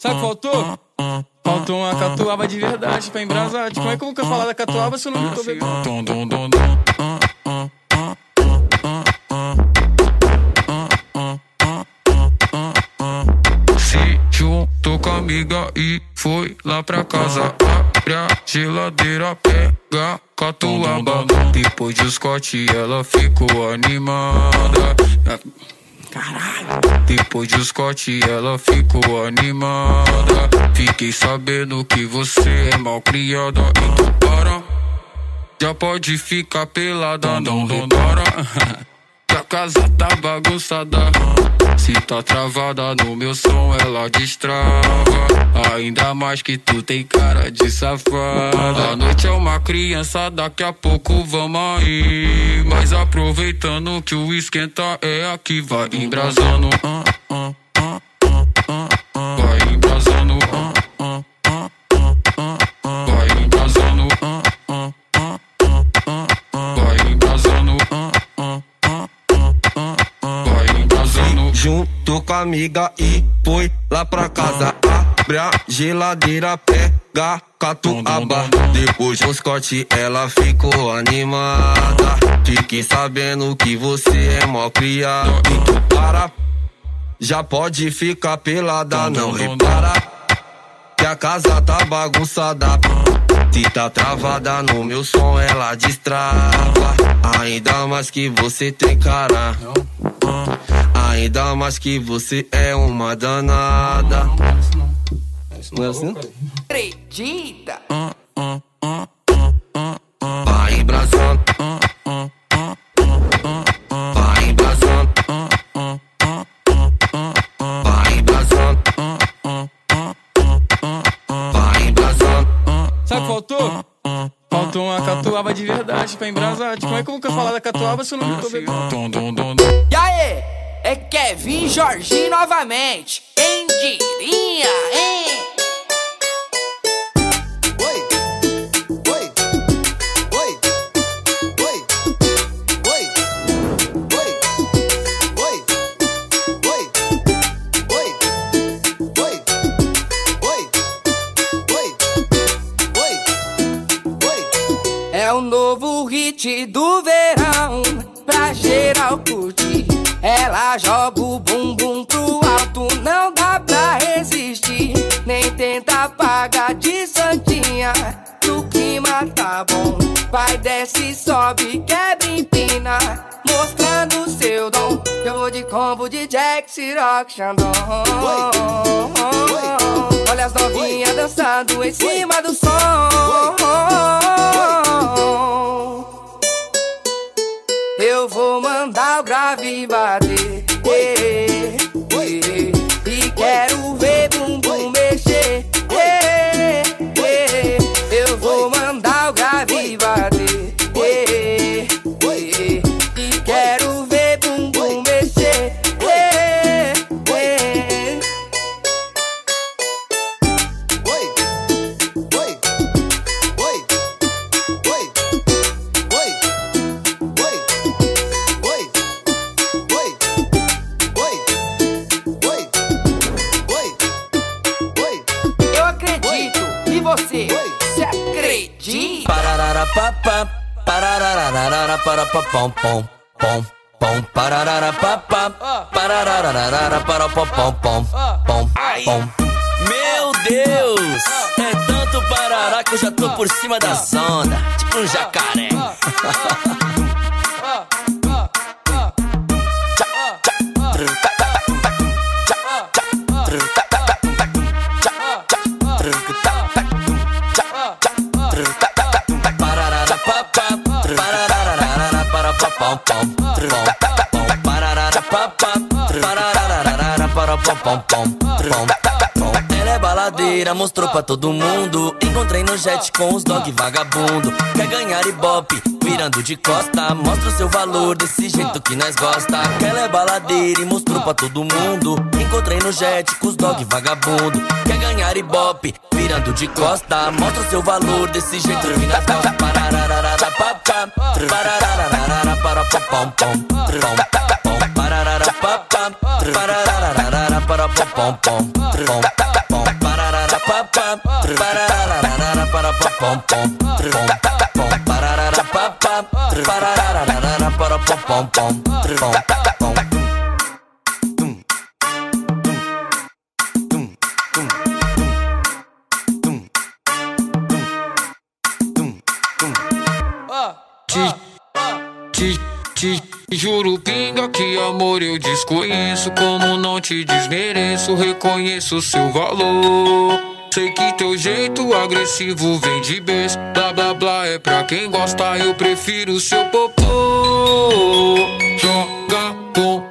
Sabe o que faltou? Faltou uma catuaba de verdade pra embrasar. Tipo, como é que eu vou falar da catuaba se eu não tô bebendo? Juntou com a amiga e foi lá pra casa. Abre a geladeira, pega catuaba. Depois de Scott, ela ficou animada. Caralho. Depois de Scott, ela ficou animada. Fiquei sabendo que você é mal criada. Então para. Já pode ficar pelada, não repara. Que a casa tá bagunçada. Se tá travada no meu som, ela destrava. Ainda mais que tu tem cara de safada. A noite é uma criança, daqui a pouco vamos aí. Mas aproveitando que o esquenta é aqui, vai embrasando. ah, ah, Junto com a amiga e foi lá pra casa. Abre a geladeira, pega catuaba. Depois do Scott, ela ficou animada. Fiquei sabendo que você é mó criado. Então para, já pode ficar pelada, não repara. Que a casa tá bagunçada. Se tá travada no meu som, ela destrava. Ainda mais que você tem cara. Ainda mais que você é uma danada. Não é assim? Acredita? Vai embrasando. Vai embrasando. Vai embrasando. Vai embrasando. Sabe o que faltou? Faltou uma catuaba de verdade pra embrasar. Tipo, como é que eu vou falar da catuaba se eu não tô bebendo? E aí? É Kevin Jorginho novamente. Quem diria, hein? Oi, oi, oi, oi, oi, oi, oi, oi, oi, oi, oi, oi. É o novo hit do verão pra geral curtir. Ela joga o bumbum pro alto, não dá pra resistir. Nem tenta apagar de santinha, o clima tá bom. Vai, desce, sobe, quebra, empina, mostrando seu dom. Eu vou de combo de Jack, Ciroc, Xandão. Olha as novinhas dançando em cima do som. Vou mandar o grave bater. eh, eh, E quero ver Pararara papá, pararara para pom pom pom pom pararara papá, pararara para pom pom pom pom pom. Meu Deus, é tanto parará que eu já tô por cima da onda, tipo um jacaré. Pom pom pom pom. Ela é baladeira, mostrou pra todo mundo. Encontrei no jet com os dog vagabundo. Quer ganhar ibope, virando de costa. Mostra o seu valor desse jeito que nós gosta. Ela é baladeira e mostrou pra todo mundo. Encontrei no jet com os dog vagabundo. Quer ganhar ibope, virando de costa. Mostra o seu valor desse jeito que nós gosta. pom pom pom pom pom pom pom pom pom pom. Juro, pinga, que amor eu desconheço. Como não te desmereço, reconheço seu valor. Sei que teu jeito agressivo vem de berço. Blá blá blá é pra quem gosta, eu prefiro seu popô. Joga bunda,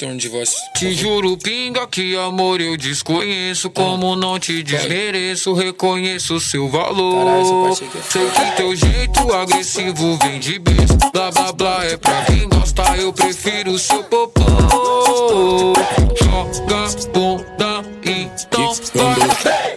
Só retorno de voz. Te juro, pinga, que amor eu desconheço. Como não te desmereço, reconheço seu valor. Caralho, é Sei que teu jeito agressivo vem de berço. Blá blá blá é pra quem gosta, eu prefiro seu popô. Joga bunda, então vai.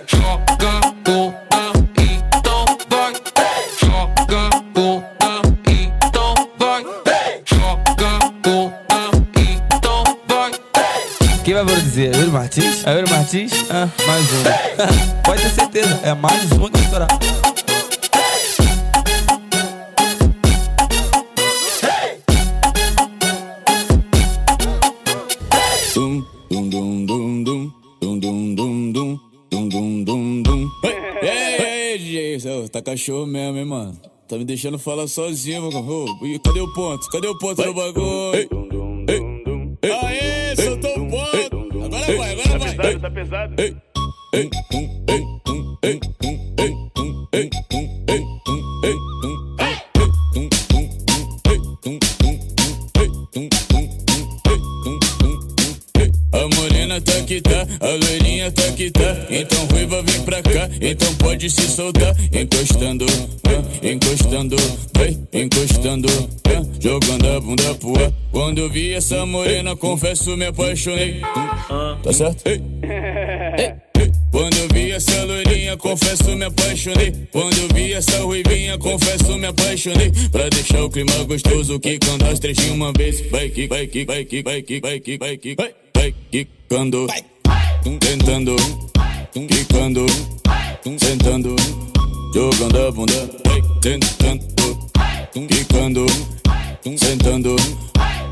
É Martins? Ah, mais um. Pode ter certeza, é mais um que vai estourar. Dum, dum, dum, dum, dum, dum, dum, dum, dum, dum, dum, dum, dum. Ei, ei, ei, DJ, Cê tá cachorro mesmo, hein, mano? Tá me deixando falar sozinho. E Cadê o ponto? Cadê o ponto do bagulho? tá pesado. Ei, ei, ei, A morena tá que tá, a loirinha tá que tá. Então ruiva vem pra cá, então pode se soltar. Encostando, vem, encostando, vem, encostando. Quando vi essa morena, confesso, me apaixonei. Tá certo? Ei. Quando vi essa loirinha, confesso, me apaixonei. Quando vi essa ruivinha, confesso, me apaixonei. Pra deixar o clima gostoso, que quando as três de uma vez. Vai que, vai que, vai que, vai que, vai que, vai que, vai, vai quicando. Tentando, quicando, sentando, jogando a bunda. Vai tentando, quicando, sentando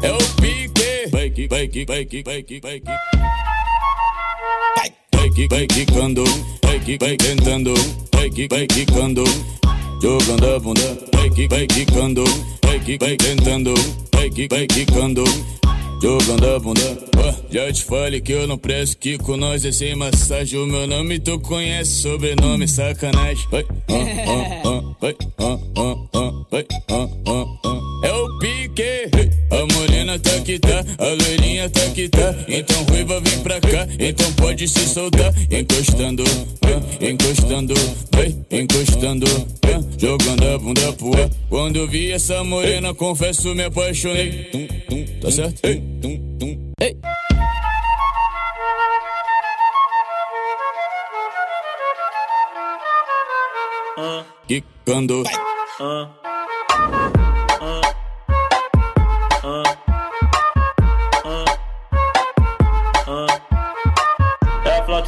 é o pique. Bake, bake, bake, bake, bake. Bake, bake, quando. Bake, bake, entrando. Bake, bake, quando. Jogando a bunda. Bake, bake, quando. Bake, bake, entrando. Bake, bake, quando. Jogando a bunda. Já te falei que eu não presto que com nós é sem massagem. O meu nome tu conhece, sobrenome sacanagem. Vai, ah, ah, ah, vai, ah, ah, ah, vai, ah, ah, ah. É o pique, a morena tá que tá, a loirinha tá que tá. Então ruiva vem pra cá, então pode se soltar. Encostando, encostando, encostando, jogando a bunda pro ar. Quando eu vi essa morena, confesso, me apaixonei. Tum, tum, tá certo? Ei, tum, tum, ei. Quicando. É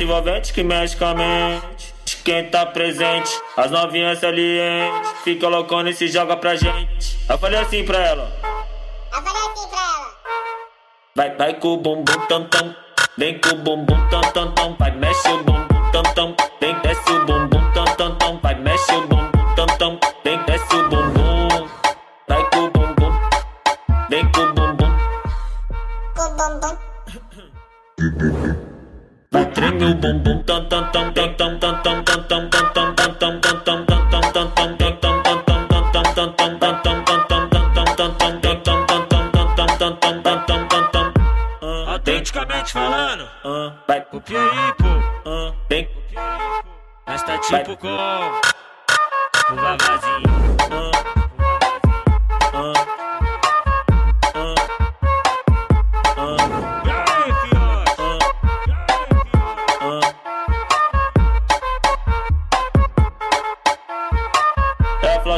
envolvente que mexe com a mente. Quem tá presente, as novinhas salientes. Fica loucona e se joga pra gente. Eu falei assim pra ela. Eu falei assim pra ela. Vai, vai com o bumbum tam tam. Vem com o bumbum tam tam tam. Vai, mexe o bumbum tam tam. Vem, desce o bumbum tam tam tam. Vai, mexe o bumbum tam tam. Vem, desce o bumbum. Vai com o bumbum. Vem com o bumbum. Com o bumbum. Treme o bumbum tam tam tam tam tam tam tam tam tam tam tam tam tam tam tam tam Autenticamente falando, Vai, aí, pô. vem, Nós tá tipo com o Vavazinho.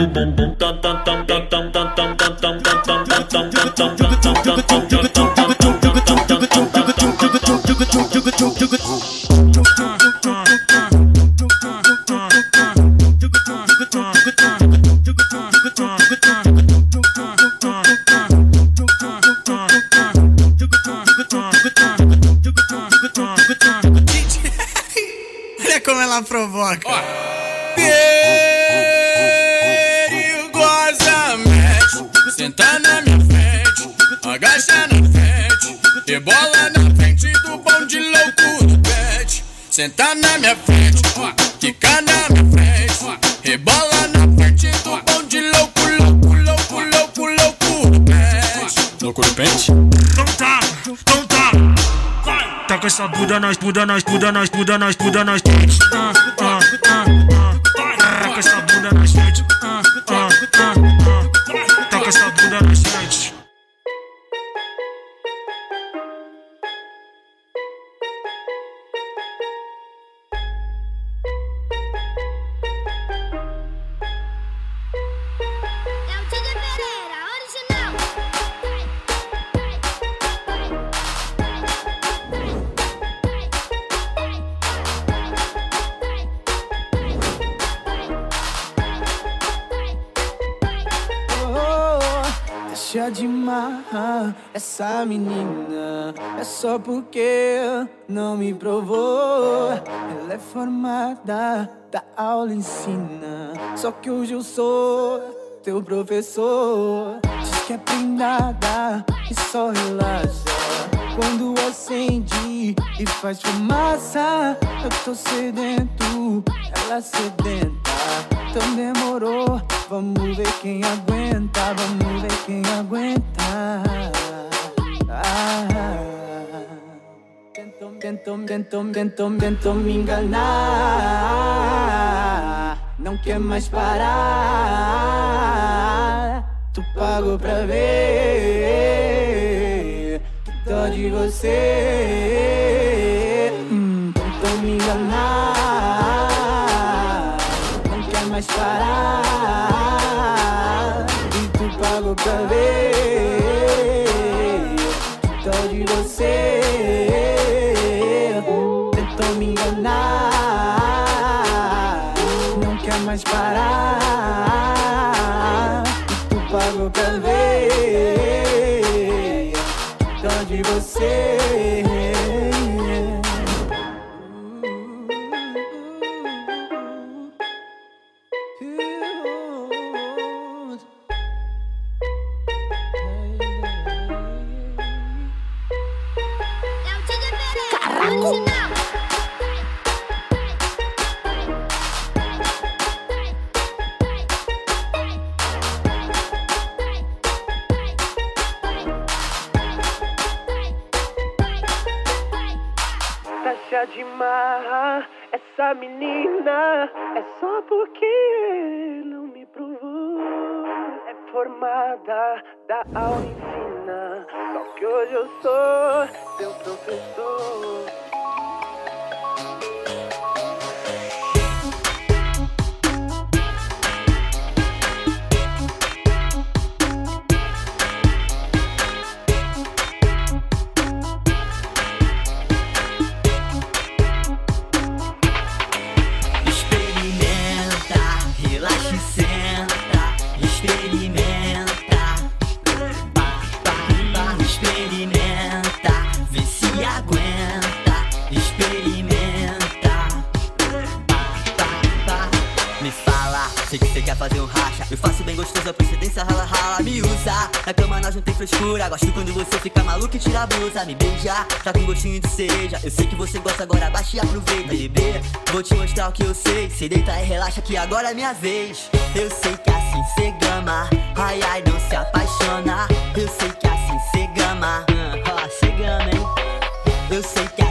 Vai, treme o bumbum tam tam tam tam tam tam tam tam tam tam tam tam tam Senta na minha frente, ficar na minha frente, rebola na frente do bonde louco, louco, louco, louco, louco louco. Louco do pente? Não tá, não tá. Vai. Tá com essa buda nós, buda nós, buda nós, buda nós, buda nós. Ah. Deixa de marra essa menina. É só porque não me provou. Ela é formada, da aula ensina. Só que hoje eu sou teu professor. Diz que é prendada e só relaxa. Quando acende e faz fumaça, eu tô sedento, ela sedenta. Então demorou, vamos ver quem aguenta, vamos ver quem aguenta. Ah, tentou, tentou, tentou, tentou me enganar. Não quer mais parar. Tu pagou pra ver que dó de você. Hum, tentou me enganar. Mais parar. E tu pagou pra ver dó de você. Tentou me enganar. Não quer mais parar. E tu pagou pra ver dó de você. De marra, essa menina é só porque não me provou. É formada da aula ensina, só que hoje eu sou seu professor. Experimenta, pá. Experimenta, vê se aguenta. Experimenta, pá. Me fala, sei que você quer fazer um racha. Eu faço bem gostoso, a procedência rala, rala, me usa. Na cama nós não tem frescura. Gosto quando você fica maluco e tira a blusa. Me beija, tá com gostinho de cereja. Eu sei que você gosta, agora baixa e aproveita, bebê. Vou te mostrar o que eu sei. Cê deita e relaxa que agora é minha vez. Eu sei que assim cê gama. Ai, ai, não se apaixona. Eu sei que assim cê gama. Ó, cê gama, hein? Eu sei que assim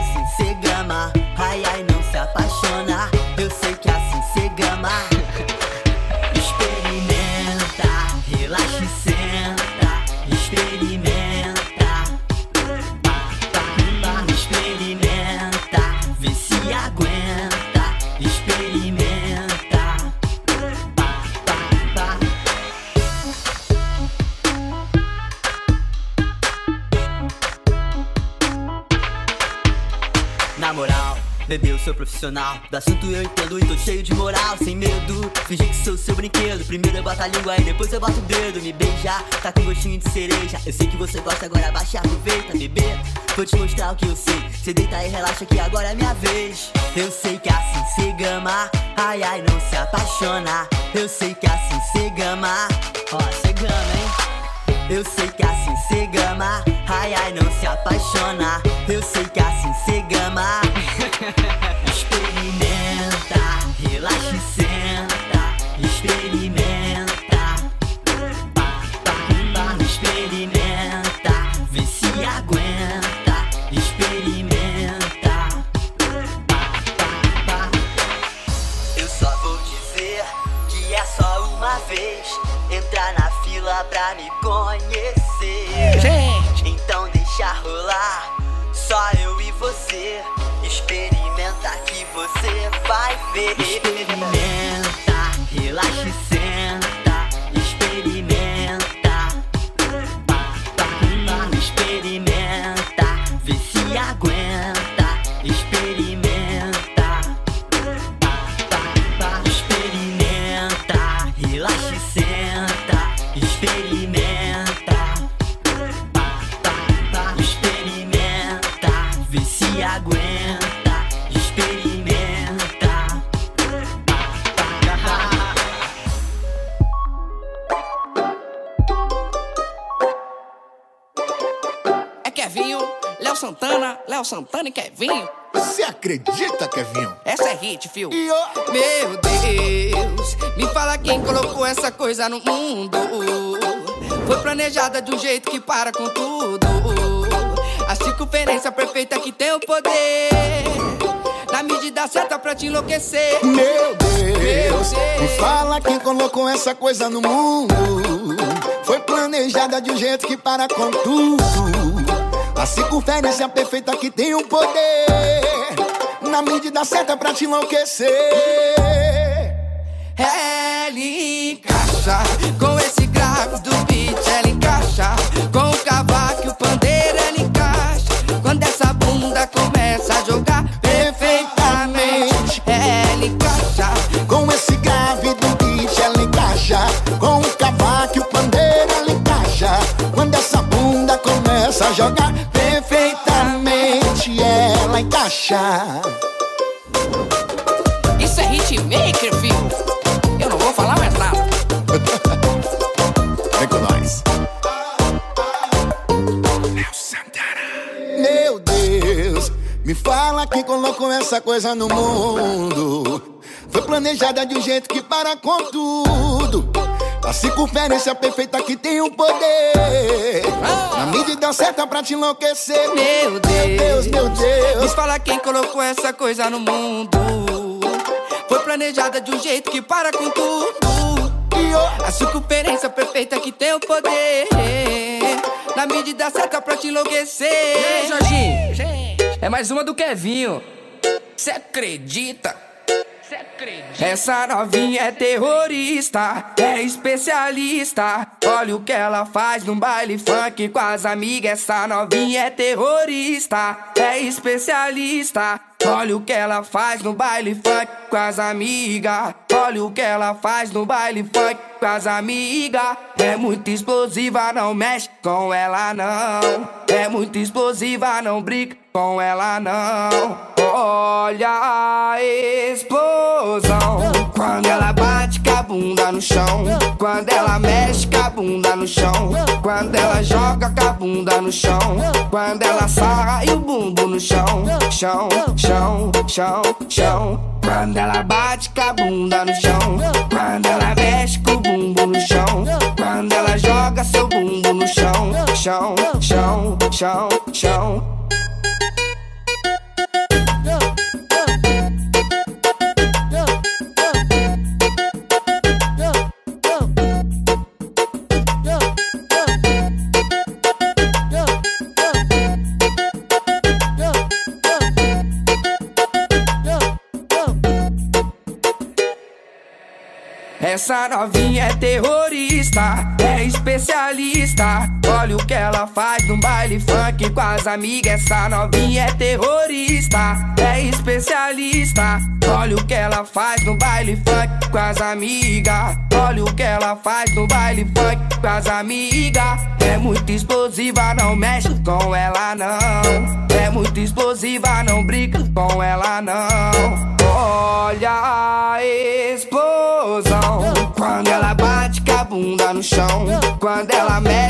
profissional. Do assunto eu entendo e tô cheio de moral, sem medo. Fingir que sou seu brinquedo. Primeiro eu boto a língua e depois eu boto o dedo. Me beijar, tá com gostinho de cereja. Eu sei que você gosta, agora baixa e aproveita, bebê. Vou te mostrar o que eu sei. Cê deita e relaxa que agora é minha vez. Eu sei que assim cê gama. Ai, ai, não se apaixona. Eu sei que assim cê gama. Ó, cê gama, hein? Eu sei que assim cê gama. Ai, ai, não se apaixona. Eu sei que assim cê gama. Experimenta, relaxa e senta. Experimenta. Pá, pá, pá, Experimenta, vê se aguenta. Experimenta. Pá, pá, pá. Eu só vou dizer que é só uma vez entrar na fila pra me conhecer. Gente. Então deixa rolar, só eu e você. Experimenta você vai ver. Experimenta, relaxa e senta. Léo Santana e Kevinho. Você acredita, Kevinho? Essa é hit, fio. Meu Deus, me fala quem colocou essa coisa no mundo. Foi planejada de um jeito que para com tudo. A circunferência perfeita que tem o poder. Na medida certa pra te enlouquecer. Meu Deus, me fala quem colocou essa coisa no mundo. Foi planejada de um jeito que para com tudo. A circunferência perfeita que tem o poder. Na medida certa pra te enlouquecer. Ela encaixa com esse grave do beat, ela encaixa com o cavaco e o pandeiro, ela encaixa. Quando essa bunda começa a jogar perfeitamente, ela encaixa Com esse grave do beat ela encaixa Com o cavaco e o pandeiro ela encaixa Quando essa bunda começa a jogar Isso é hitmaker, filho. Eu não vou falar mais nada. Vem com nós Meu Deus, me fala quem colocou essa coisa no mundo. Foi planejada de um jeito que para com tudo. A circunferência perfeita que tem o poder. Na medida certa pra te enlouquecer. Meu Deus, Deus, meu Deus. Me fala quem colocou essa coisa no mundo. Foi planejada de um jeito que para com tudo. A circunferência perfeita que tem o poder. Na medida certa pra te enlouquecer. E aí, Jorginho? É mais uma do Kevinho. Cê acredita? Essa novinha é terrorista, é especialista. Olha o que ela faz num baile funk com as amigas. Essa novinha é terrorista, é especialista. Olha o que ela faz no baile funk com as amigas. Olha o que ela faz no baile funk com as amigas. É muito explosiva, não mexe com ela não. É muito explosiva, não briga com ela não. Olha a explosão. Quando ela bate com a bunda no chão. Quando ela mexe com a bunda no chão. Quando ela joga com a bunda no chão. Quando ela sai e o bumbo no chão. Chão, chão chão, chão, chão. Quando ela bate com a bunda no chão, quando ela mexe com o bumbum no chão, quando ela joga seu bumbum no chão, chão, chão, chão, chão. Essa novinha é terrorista, é especialista. Tá? Olha o que ela faz no baile funk com as amigas. Essa novinha é terrorista, é especialista. Olha o que ela faz no baile funk com as amigas. Olha o que ela faz no baile funk com as amigas. É muito explosiva, não mexe com ela não. É muito explosiva, não brinca com ela não. Olha a explosão quando ela bate com a bunda no chão, quando ela mexe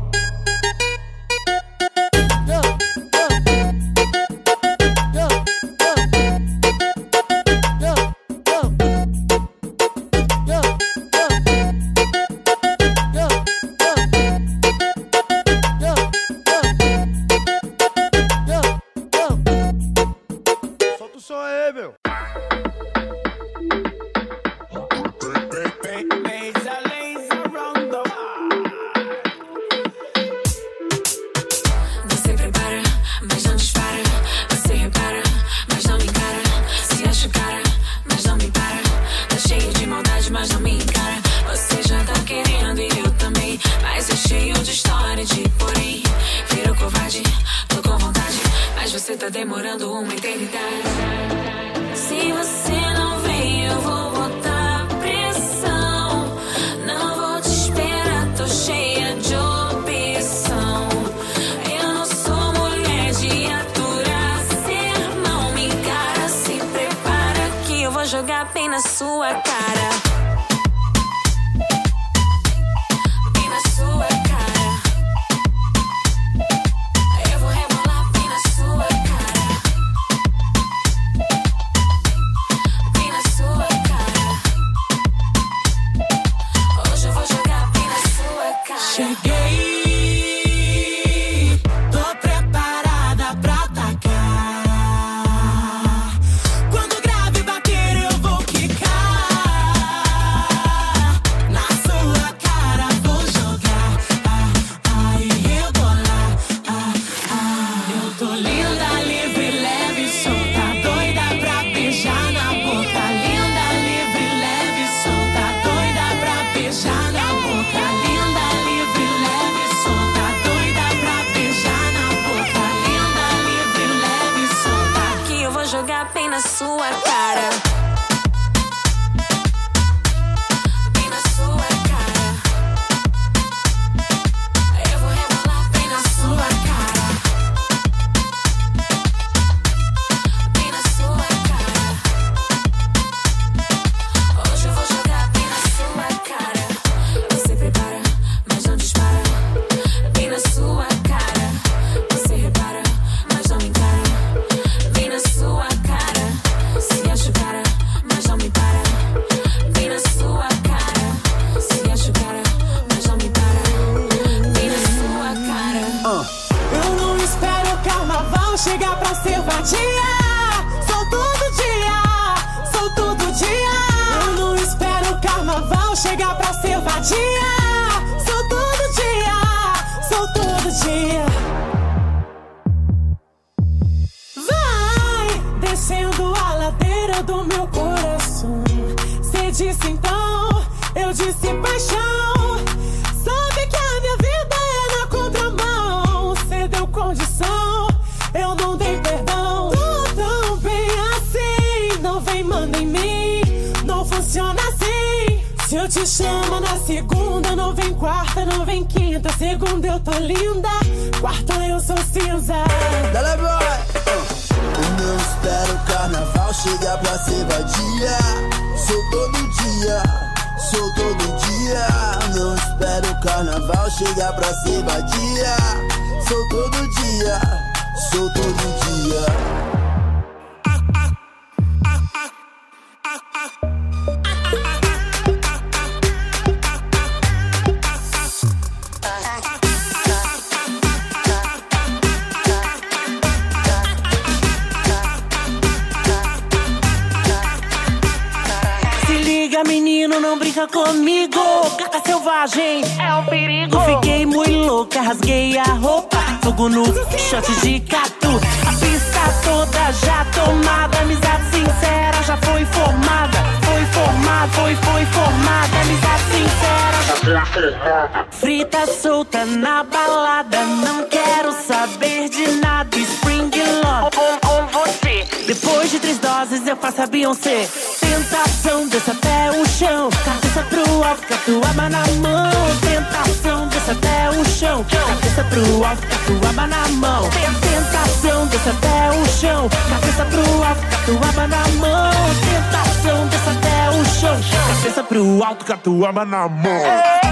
Doses eu faço a Beyoncé. Tentação, desce até o chão. Cabeça pro alto, catuaba na mão. Tentação, desce até o chão. Cabeça pro alto, catuaba na mão. Tentação, desce até o chão. Cabeça pro alto, catuaba na mão. Tentação, desce até o chão. Cabeça pro alto, catuaba na mão.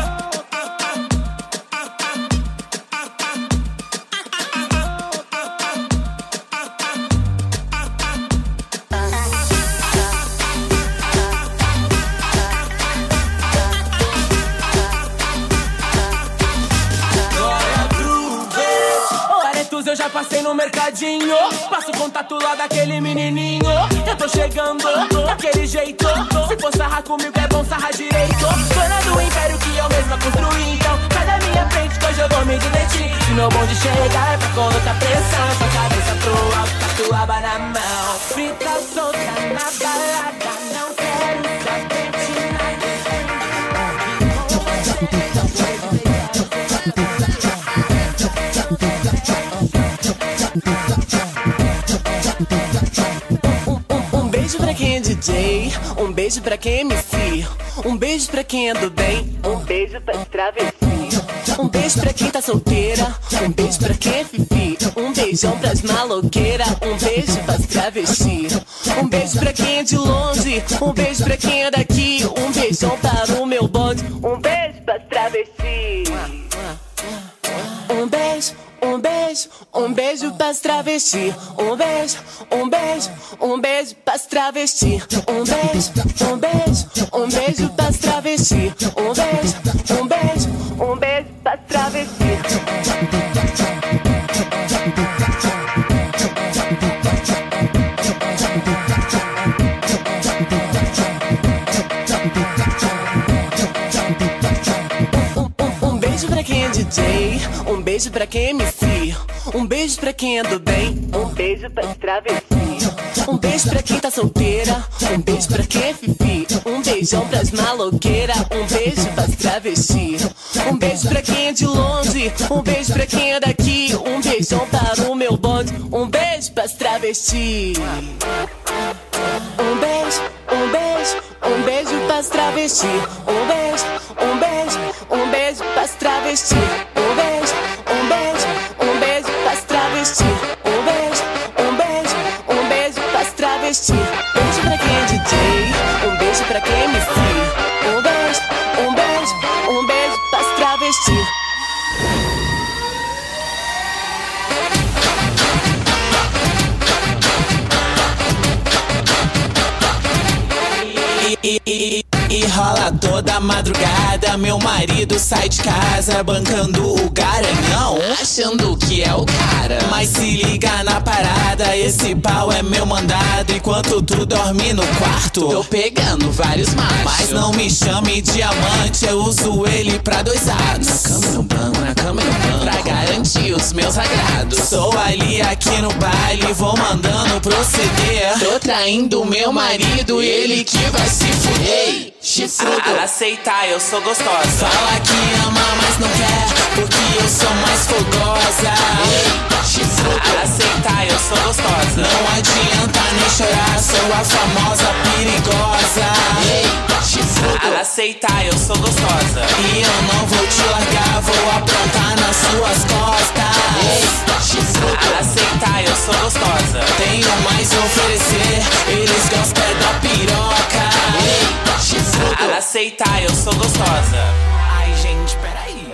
No mercadinho. Passo o contato lá daquele menininho. Eu tô chegando daquele jeito. Se for sarrar comigo, é bom sarrar direito. Dona do império que eu mesma construí. Então, sai da minha frente que hoje eu vou me divertir. Se meu bonde chegar, é pra colocar pressão. Sua cabeça pro alto, tatuaba na mão. Frita solta na balada. Não quero saber de nada. Um beijo pra quem é DJ, um beijo pra quem é MC, um beijo pra quem é do bem, um beijo pra travesti. Um beijo pra quem tá solteira, um beijo pra quem é fifi, um beijão pras maloqueiras, um beijo pras travesti. Um beijo pra quem é de longe, um beijo pra quem é daqui, um beijão para o meu bonde, um beijo pras travesti. Um beijo, beijo, um beijo pras travesti. Um beijo, um beijo, um beijo pras travesti. Um beijo, um beijo, um beijo pras travesti. Um beijo, um beijo, um beijo pras travesti. Um beijo pra quem é DJ, um beijo pra quem é MC, um beijo pra quem é do bem, um beijo pra travesti. Um beijo pra quem tá solteira, um beijo pra quem é fifi, um beijão pras maloqueiras, um beijo pras travesti. Um beijo pra quem é de longe, um beijo pra quem é daqui, um beijão para o meu bonde, um beijo pras travesti. Um beijo, um beijo, um beijo pras travesti. Um beijo, um beijo, um beijo pras travesti. Toda madrugada. Meu marido sai de casa bancando o garanhão, achando que é o cara. Mas se liga na parada, esse pau é meu mandado. Enquanto tu dorme no quarto, tô pegando vários machos. Mas não me chame diamante, eu uso ele pra dois atos. Na cama e no banco, na cama e no banco. Pra garantir os meus agrados. Sou ali aqui no baile, vou mandando proceder. Tô traindo meu marido, ele que vai se fuder. Chifrudo, aceitar, eu sou gostosa. Fala que ama, mas não quer, porque eu sou mais fogosa. Chifrudo, aceitar, eu sou gostosa. Não adianta nem chorar, sou a famosa perigosa. Chifrudo. Aceitar, eu sou gostosa. E eu não vou te largar, vou aprontar nas suas costas. Chifrudo. Aceitar, eu sou gostosa. Tenho mais a Aceitar, eu sou gostosa. Ai, gente, peraí.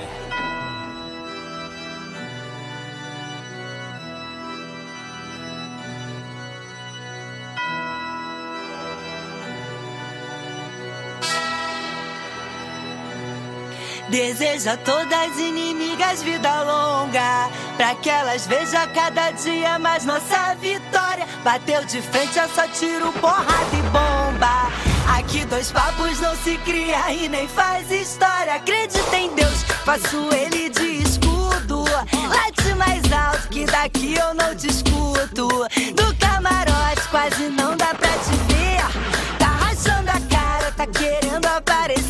Deseja todas inimigas vida longa, pra que elas vejam cada dia mais nossa vitória. Bateu de frente, é só tiro, porrada e bomba. Aqui dois papos não se cria e nem faz história. Acredita em Deus, faço ele de escudo. Late mais alto que daqui eu não discuto. Do camarote quase não dá pra te ver. Tá rachando a cara, tá querendo aparecer.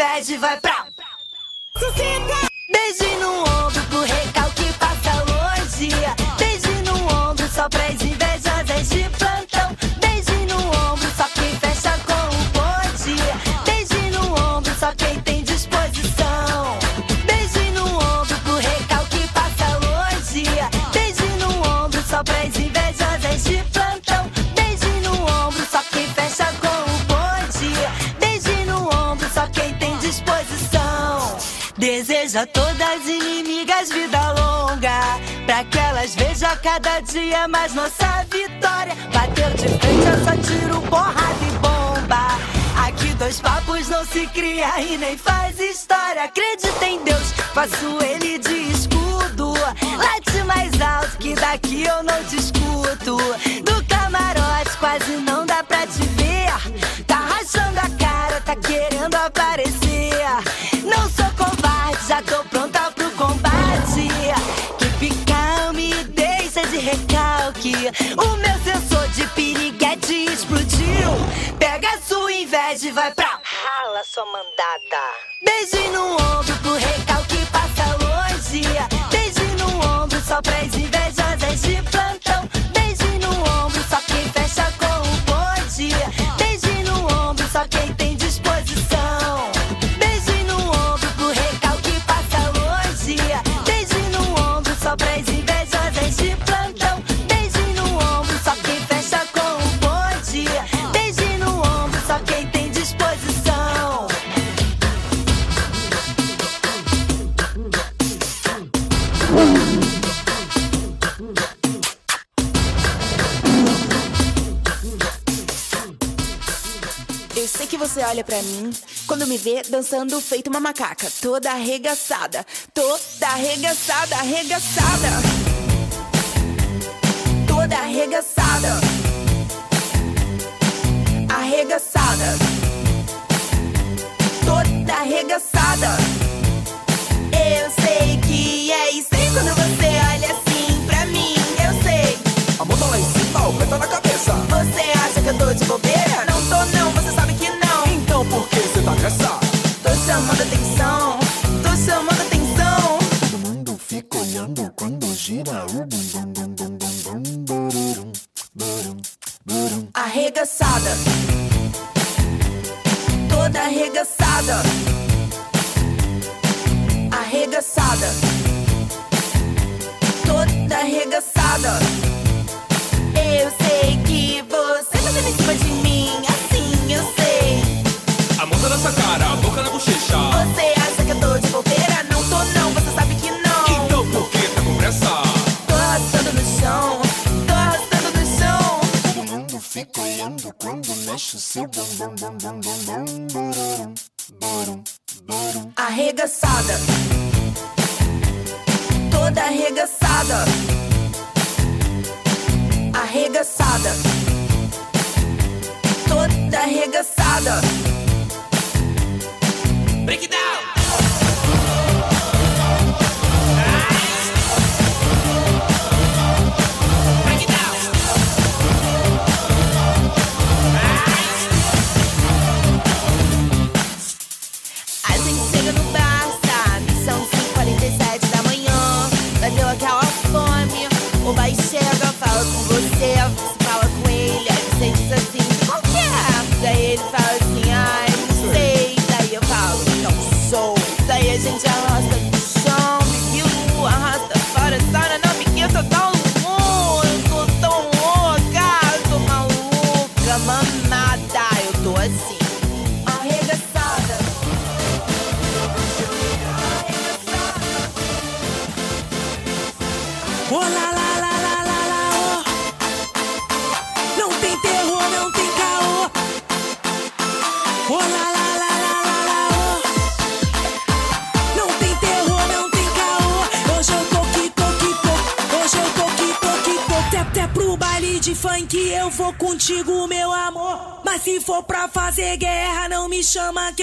Inveja vai pra. Beijo no ombro pro recalque passa a todas inimigas vida longa, pra que elas vejam cada dia mais nossa vitória. Bateu de frente, eu só tiro porrada e bomba. Aqui dois papos não se cria e nem faz história. Acredita em Deus, faço ele de escudo. Late mais alto que daqui eu não discuto. Do camarote quase não inveja e vai pra. Rala sua mandada. Beijo no ombro pro recalque me vê dançando feito uma macaca, toda arregaçada, toda arregaçada, arregaçada. Toda arregaçada. Arregaçada. Toda arregaçada. Eu sei que é isso aí quando você olha assim pra mim, eu sei. A mão tá lá em cima, o pé tá na cabeça. Você acha que eu tô de bobeira? Você tá nessa? Tô chamando atenção, tô chamando atenção. Todo mundo fica olhando quando gira o bum bum bum bum bum bum bururum, burum, burum. Arregaçada. Toda arregaçada. Arregaçada. Toda arregaçada. Eu sei que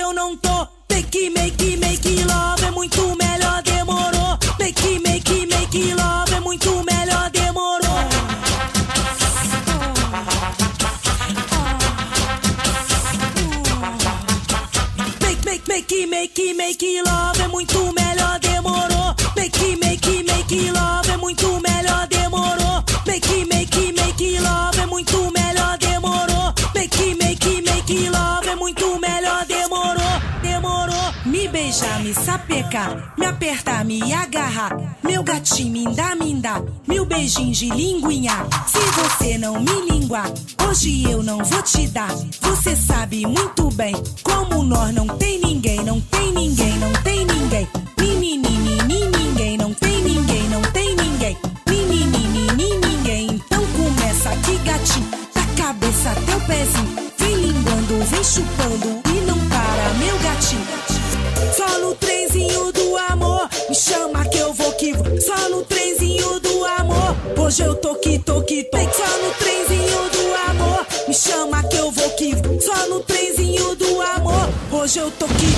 eu não tô. Make, make, make love é muito melhor, demorou. Make, make, make love é muito melhor, demorou. Make, make, make, make, make love é muito melhor, demorou. Beijar, me sapecar, me apertar, me agarrar. Meu gatinho, me dá, me dá. Mil beijinhos de linguinha. Se você não me linguar, hoje eu não vou te dar. Você sabe muito bem como nós não tem ninguém, não tem ninguém, não tem ninguém. Menini, ninguém, não tem ninguém, não tem ninguém. Menini, ninguém. Então começa aqui, gatinho, da cabeça até o pezinho. Vem linguando, vem chupando e não para, meu gatinho. Hoje eu tô que tô que tô. Só no trenzinho do amor, me chama que eu vou que. Só no trenzinho do amor, hoje eu tô que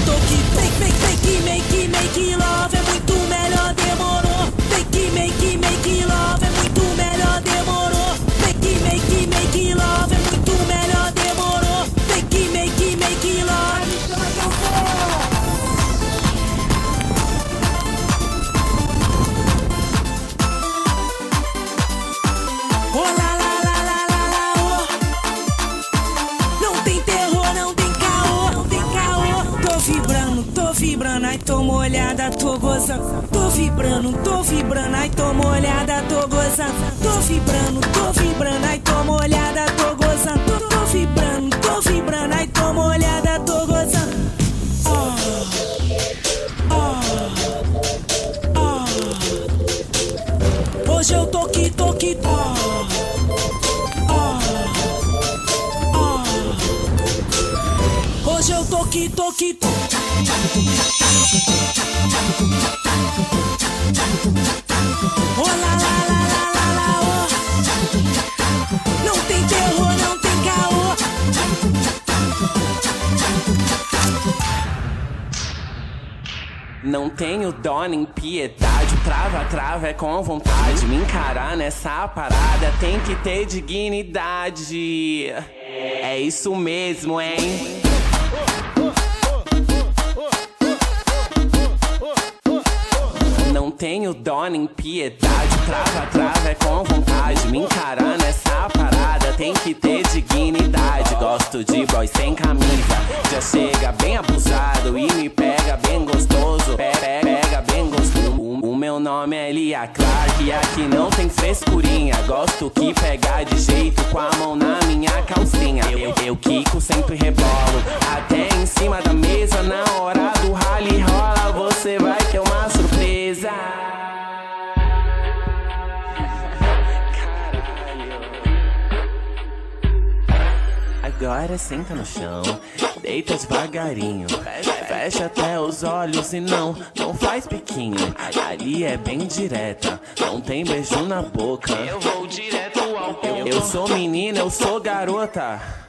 tô molhada, tô gozando. Tô vibrando, tô vibrando, ai tô molhada, tô gozando. Tô vibrando, tô vibrando, ai tô molhada, tô gozando. Tô, tô vibrando, tô vibrando, ai tô molhada, tô gozando. Oh, oh, oh. Hoje eu tô que tô que tô. Hoje eu tô que tô que tô. Não tenho dó nem piedade, trava, trava é com vontade. Me encarar nessa parada tem que ter dignidade. É isso mesmo, hein? Não tenho dó nem piedade, trava, trava é com vontade. Me encarar nessa parada tem que ter dignidade. Gosto de boy sem camisa, já chega bem abusado e me pega bem gostoso. Pe- pe- Pega bem gostoso. O o meu nome é Lia Clark e aqui não tem frescurinha. Gosto que pega de jeito com a mão na minha calcinha. Eu, eu quico, sempre rebolo. Até em cima da mesa, na hora do rally rola, você vai ter uma surpresa. Agora senta no chão, deita devagarinho. Fecha até os olhos e não, não faz biquinho. Ali é bem direta, não tem beijo na boca. Eu vou direto ao ponto. Eu sou menina, eu sou garota.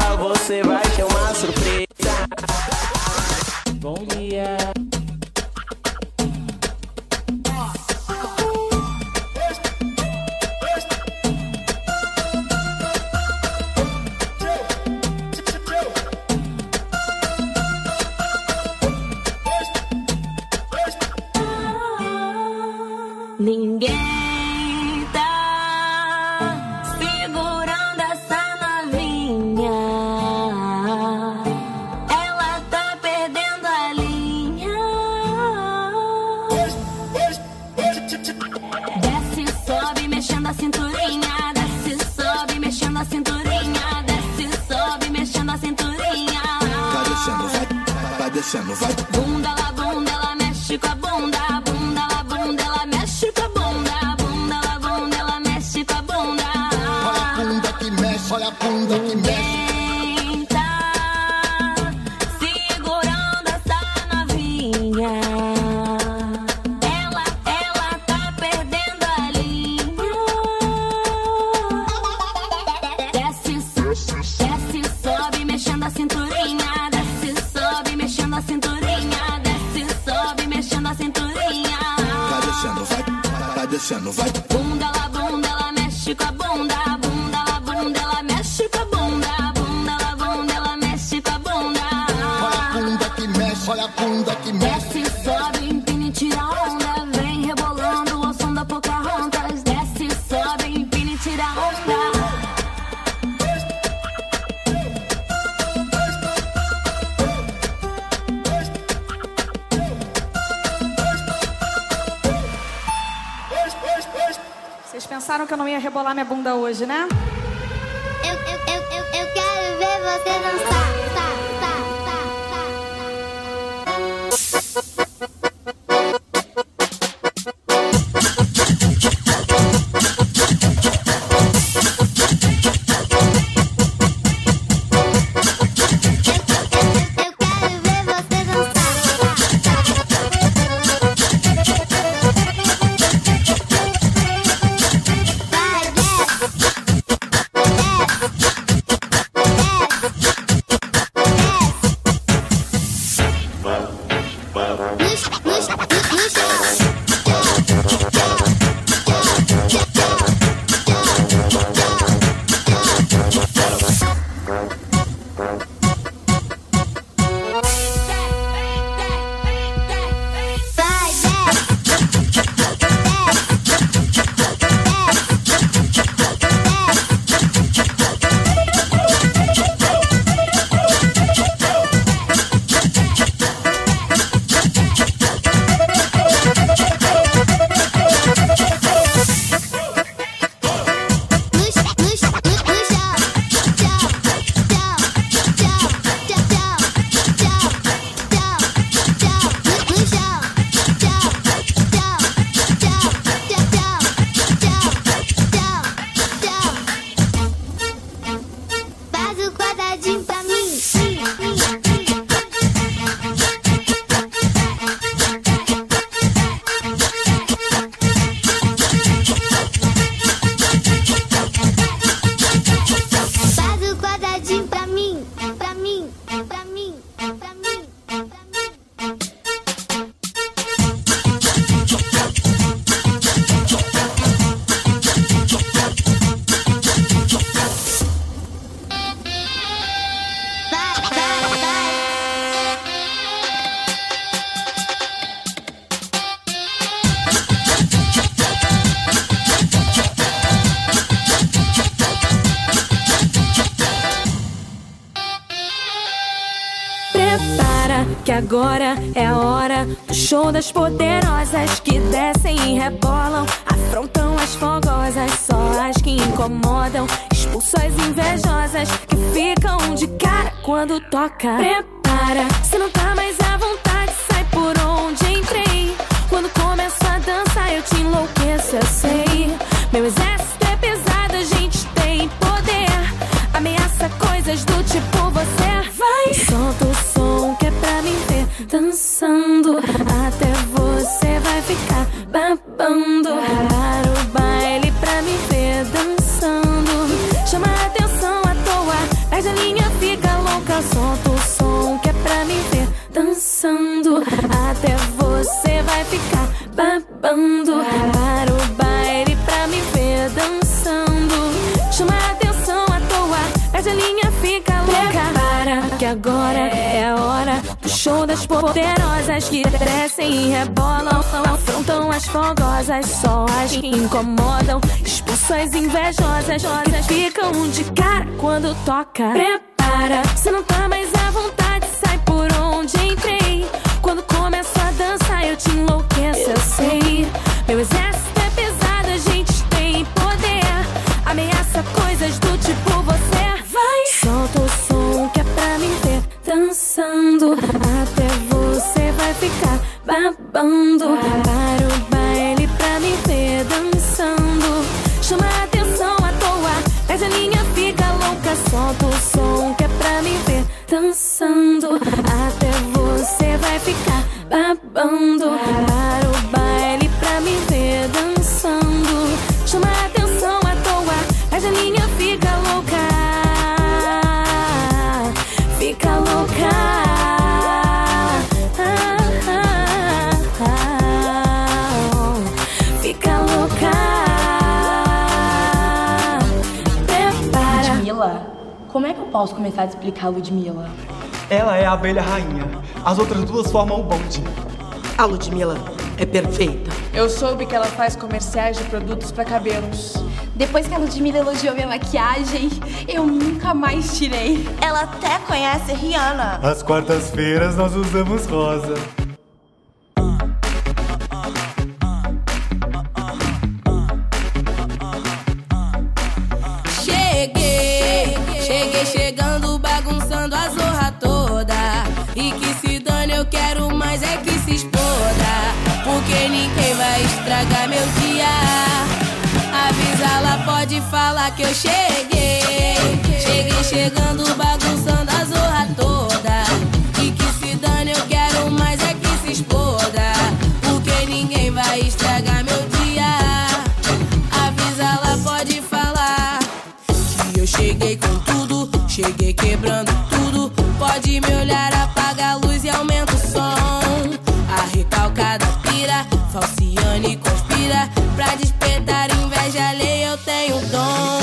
não ia rebolar minha bunda hoje, né? Eu, eu, eu, eu quero ver você dançar. toca. Prepara, se não tá mais à vontade, sai por onde entrei. Quando começa a dança, eu te enlouqueço, eu sei. Meu exército é pesado, a gente tem poder. Ameaça coisas do tipo você. Vai! Solta o som que é pra me ver dançando. Até você vai ficar babando. posso começar a explicar a Ludmilla. Ela é a abelha rainha. As outras duas formam o bonde. A Ludmilla é perfeita. Eu soube que ela faz comerciais de produtos para cabelos. Depois que a Ludmilla elogiou minha maquiagem, eu nunca mais tirei. Ela até conhece Rihanna. Às quartas-feiras nós usamos rosa. que eu cheguei. Cheguei chegando, bagunçando a zorra toda. E que se dane, eu quero mais é que se exploda. Porque ninguém vai estragar meu dia. Avisa lá, pode falar. Que eu cheguei com tudo, cheguei quebrando tudo. Pode me olhar, apaga a luz e aumenta o som. A recalcada pira, falciane conspira pra despertar inveja alheia, eu tenho dom.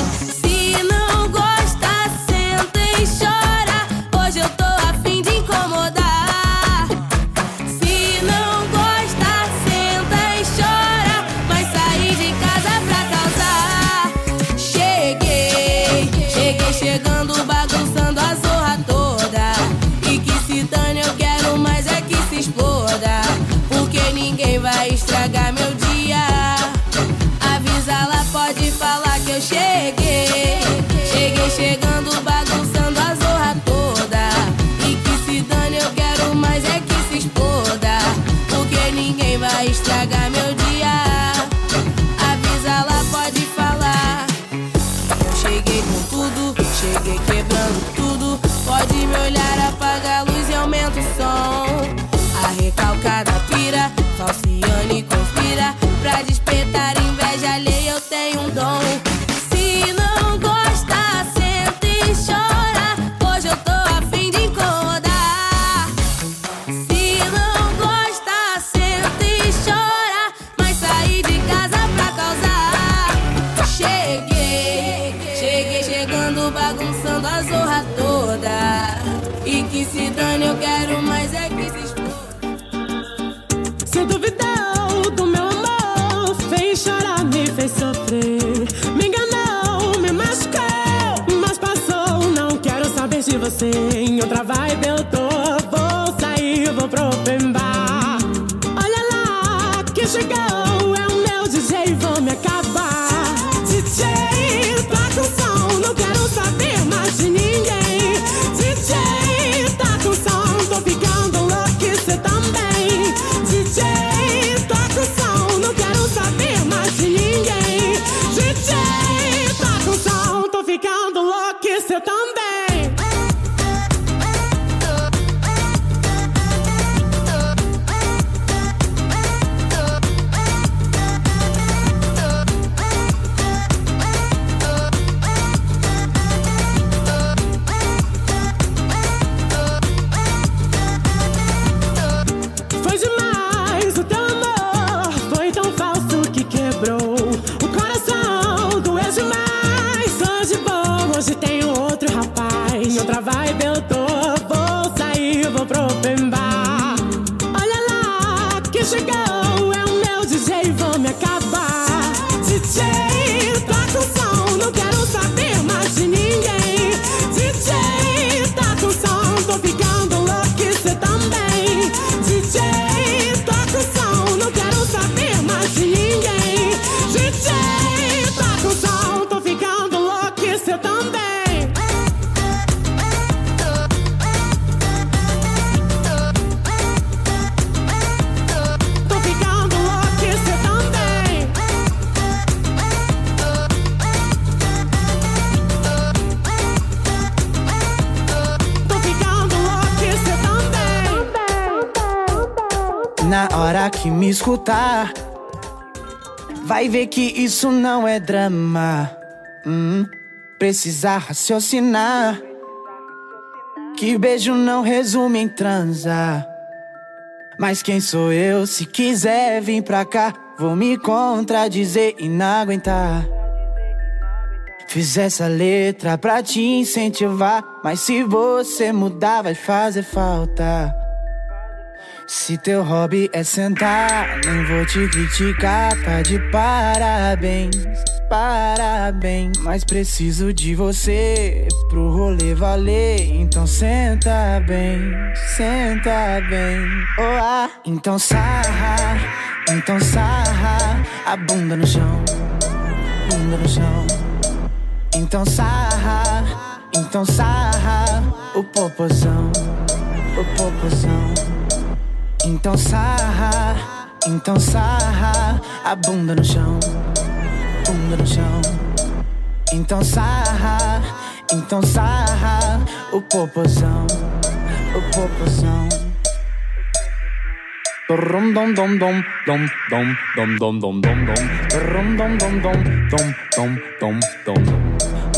we show. Isso não é drama. Hum, precisa raciocinar. Que beijo não resume em transar. Mas quem sou eu? Se quiser vir pra cá, vou me contradizer e não aguentar. Fiz essa letra pra te incentivar, mas se você mudar, vai fazer falta. Se teu hobby é sentar, nem vou te criticar, tá de parabéns, parabéns. Mas preciso de você pro rolê valer, então senta bem, senta bem. Oh, ah, então sarra, então sarra, a bunda no chão, bunda no chão. Então sarra, então sarra, o popozão, o popozão. Então sarra, então sarra a bunda no chão, bunda no chão. Então sarra, então sarra o popozão, o popozão. Dom dom dom dom dom dom dom dom dom dom dom dom dom dom dom dom dom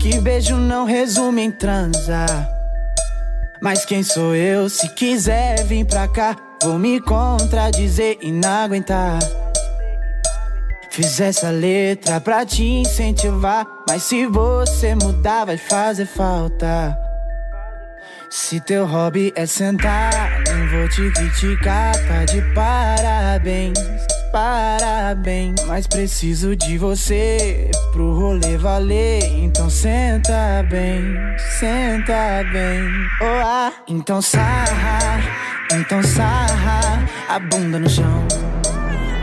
que beijo não resume em transar. Mas quem sou eu? Se quiser vir pra cá, vou me contradizer e não aguentar. Fiz essa letra pra te incentivar. Mas se você mudar, vai fazer falta. Se teu hobby é sentar, nem vou te criticar, tá de parabéns parabéns. Mas preciso de você pro rolê valer. Então senta bem, senta bem. Oh, ah, então sarra, então sarra a bunda no chão,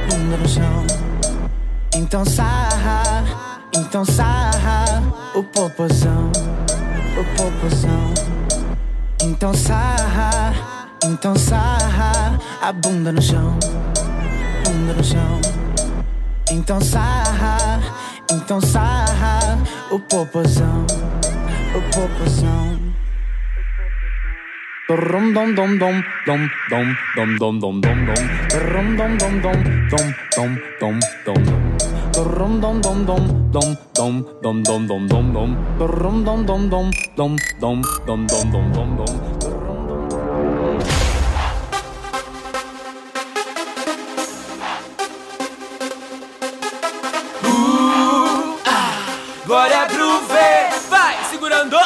bunda no chão. Então sarra, então sarra o popozão, o popozão. Então sarra, então sarra a bunda no chão no chão. Então sarra, então sarra o popozão, o popozão. Rum dom dom dom dom dom dom dom dom dom dom Rum dom dom dom dom dom dom dom Rum dom dom dom dom dom dom dom dom dom dom Rum dom dom dom dom dom dom dom dom dom dom Bora groove, vai segurando.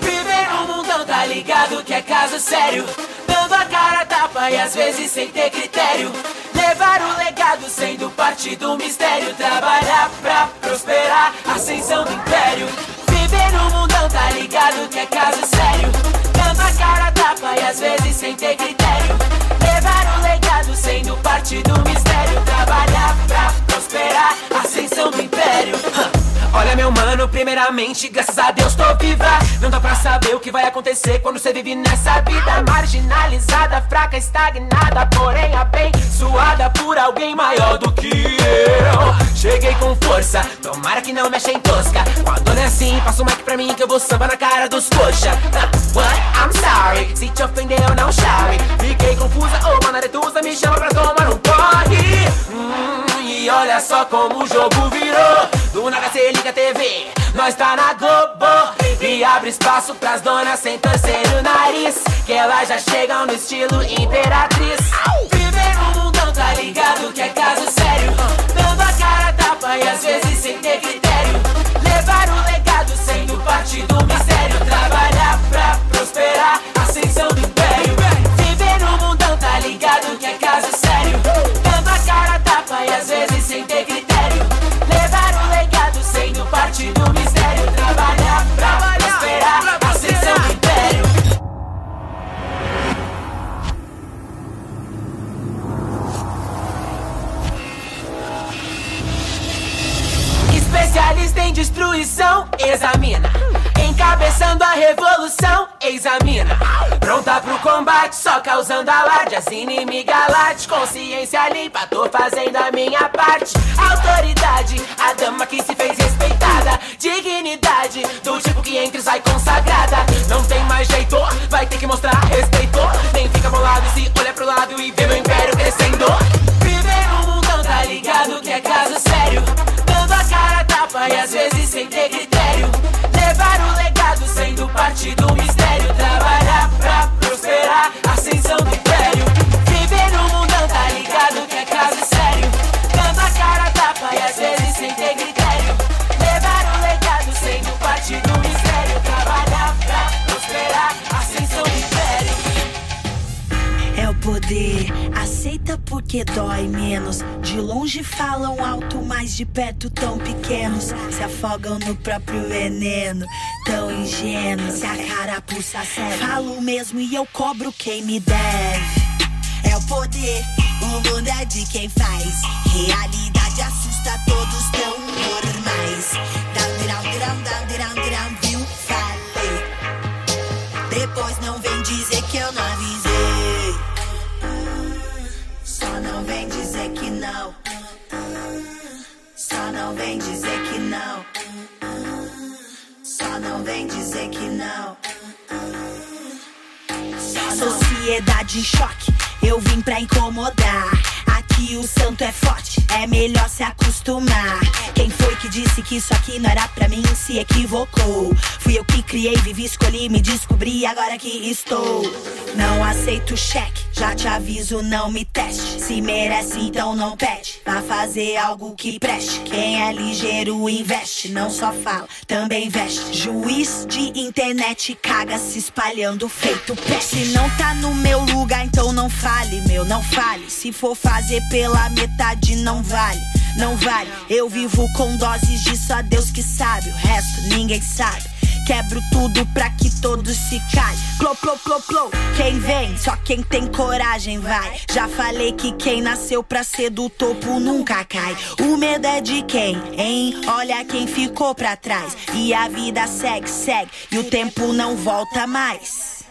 Viver no mundão tá ligado que é caso sério. Dando a cara tapa e às vezes sem ter critério. Levar o legado sendo parte do mistério. Trabalhar pra prosperar, ascensão do império. Viver no mundão tá ligado que é caso sério. Dando a cara tapa e às vezes sem ter critério. Levar o legado sendo parte do mistério. Trabalhar pra prosperar, ascensão until we better. Olha meu mano, primeiramente, graças a Deus tô viva. Não dá pra saber o que vai acontecer quando você vive nessa vida. Marginalizada, fraca, estagnada Porém abençoada por alguém maior do que eu. Cheguei com força, tomara que não me achem tosca. Quando não é assim, passa o mic pra mim que eu vou samba na cara dos coxa. Uh, What? I'm sorry, se te ofender eu não chore. Fiquei confusa, ô oh, manaretusa, me chama pra tomar um corre. Hum, E olha só como o jogo virou Do cê liga TV, nós tá na Globo E abre espaço pras donas sem torcer o nariz Que elas já chegam no estilo imperatriz. Viver no mundão tá ligado que é caso sério? Dando a cara tapa e às vezes sem ter critério. Levar o legado sendo parte do mistério. Trabalhar pra prosperar, ascensão do império. Viver no mundão tá ligado que é caso sério? Dando a cara tapa e às vezes sem ter critério parte do mistério. Trabalhar pra prosperar, a ascensão do império. Especialista em destruição, examina revolução, eis a mina. Pronta pro combate, só causando alarde. As inimigas late, consciência limpa, tô fazendo a minha parte. Autoridade, a dama que se fez respeitada. Dignidade, do tipo que entre e sai consagrada. Não tem mais jeito, vai ter que mostrar respeito. Nem fica bolado se olha pro lado e vê meu império crescendo. Viver no mundão, tá ligado que é caso sério. Dando a cara a tapa e às vezes sem ter critério. Levar o legado sendo parte do mistério. Trabalhar pra prosperar, ascensão do Aceita porque dói menos. De longe falam alto, mas de perto tão pequenos. Se afogam no próprio veneno, tão ingênuos. Se a carapuça serve, falo mesmo e eu cobro quem me deve. É o poder, o mundo é de quem faz. Realidade assusta todos tão normais. Down, down, down, down, down, down, viu? Falei. Depois não Em choque, eu vim pra incomodar. Aqui o santo é forte, é melhor se acostumar. Disse que isso aqui não era pra mim se equivocou? Fui eu que criei, vivi, escolhi, me descobri, agora que estou. Não aceito cheque, já te aviso, não me teste. Se merece, então não pede. Vá fazer algo que preste. Quem é ligeiro investe, não só fala, também veste. Juiz de internet caga se espalhando feito peste. Se não tá no meu lugar, então não fale, meu, não fale. Se for fazer pela metade, não vale. Não vale, eu vivo com doses de só Deus que sabe, o resto ninguém sabe. Quebro tudo pra que todos se calem. Clô, clô, clô, clô. Quem vem, só quem tem coragem vai. Já falei que quem nasceu pra ser do topo nunca cai. O medo é de quem, hein? Olha quem ficou pra trás. E a vida segue, segue. E o tempo não volta mais.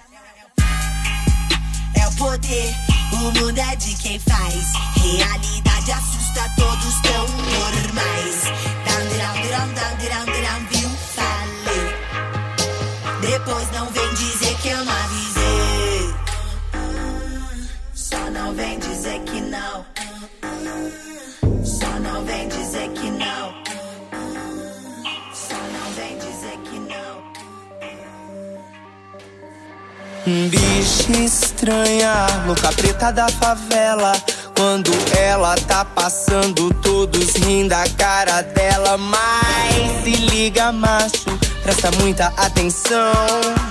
É o poder, o mundo é de quem faz. Realidade assusta todos tão normais. Down, down, down, down, down, viu? Falei. Depois não vem dizer que eu não avisei. Só não vem dizer que não. Bicha estranha, louca preta da favela. Quando ela tá passando, todos rindo da cara dela. Mas se liga, macho, presta muita atenção.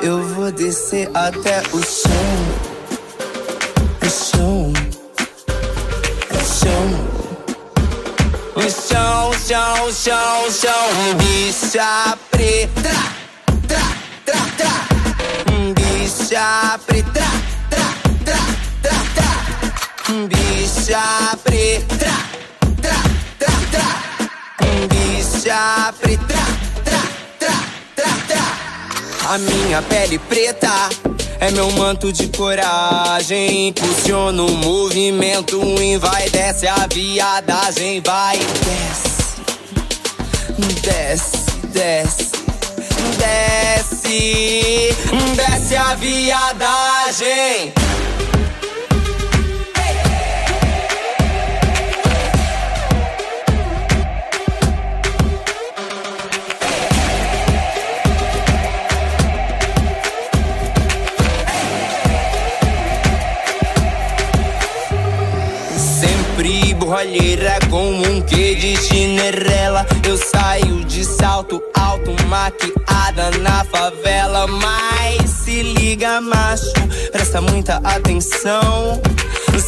Eu vou descer até o chão. O chão. O chão. O chão, chão, chão, chão. Bicha preta. Tra, tra, tra. Bicha preta. Tra, tra, tra, tra. Bicha preta. Tra, tra, tra. Bicha preta. A minha pele preta é meu manto de coragem. Impulsiona o movimento e vai, desce a viadagem. Vai, desce, desce, desce, desce, desce a viadagem. Sempre borralheira com um quê de chinerela. Eu saio de salto alto, maquiada na favela. Mas se liga, macho, presta muita atenção.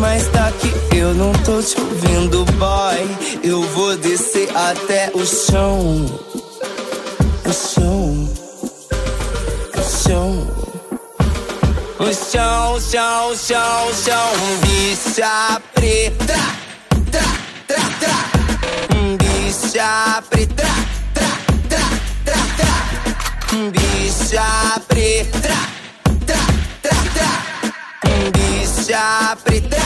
Mas tá que eu não tô te ouvindo, boy. Eu vou descer até o chão. O chão. O chão. O chão, o chão, o chão, o chão. Bicha preta. Tra, tra, tra. Bicha preta. Tra, tra, tra, tra. Bicha preta. Bicha preta.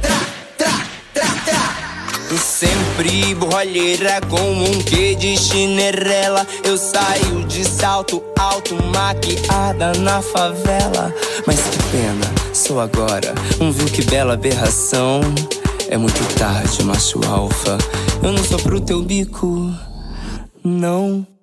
Tra, tra, tra, tra. Sempre borralheira com um quê de chinerela. Eu saio de salto alto, maquiada na favela. Mas que pena, sou agora um viu que bela aberração. É muito tarde, macho alfa. Eu não sou pro teu bico, não.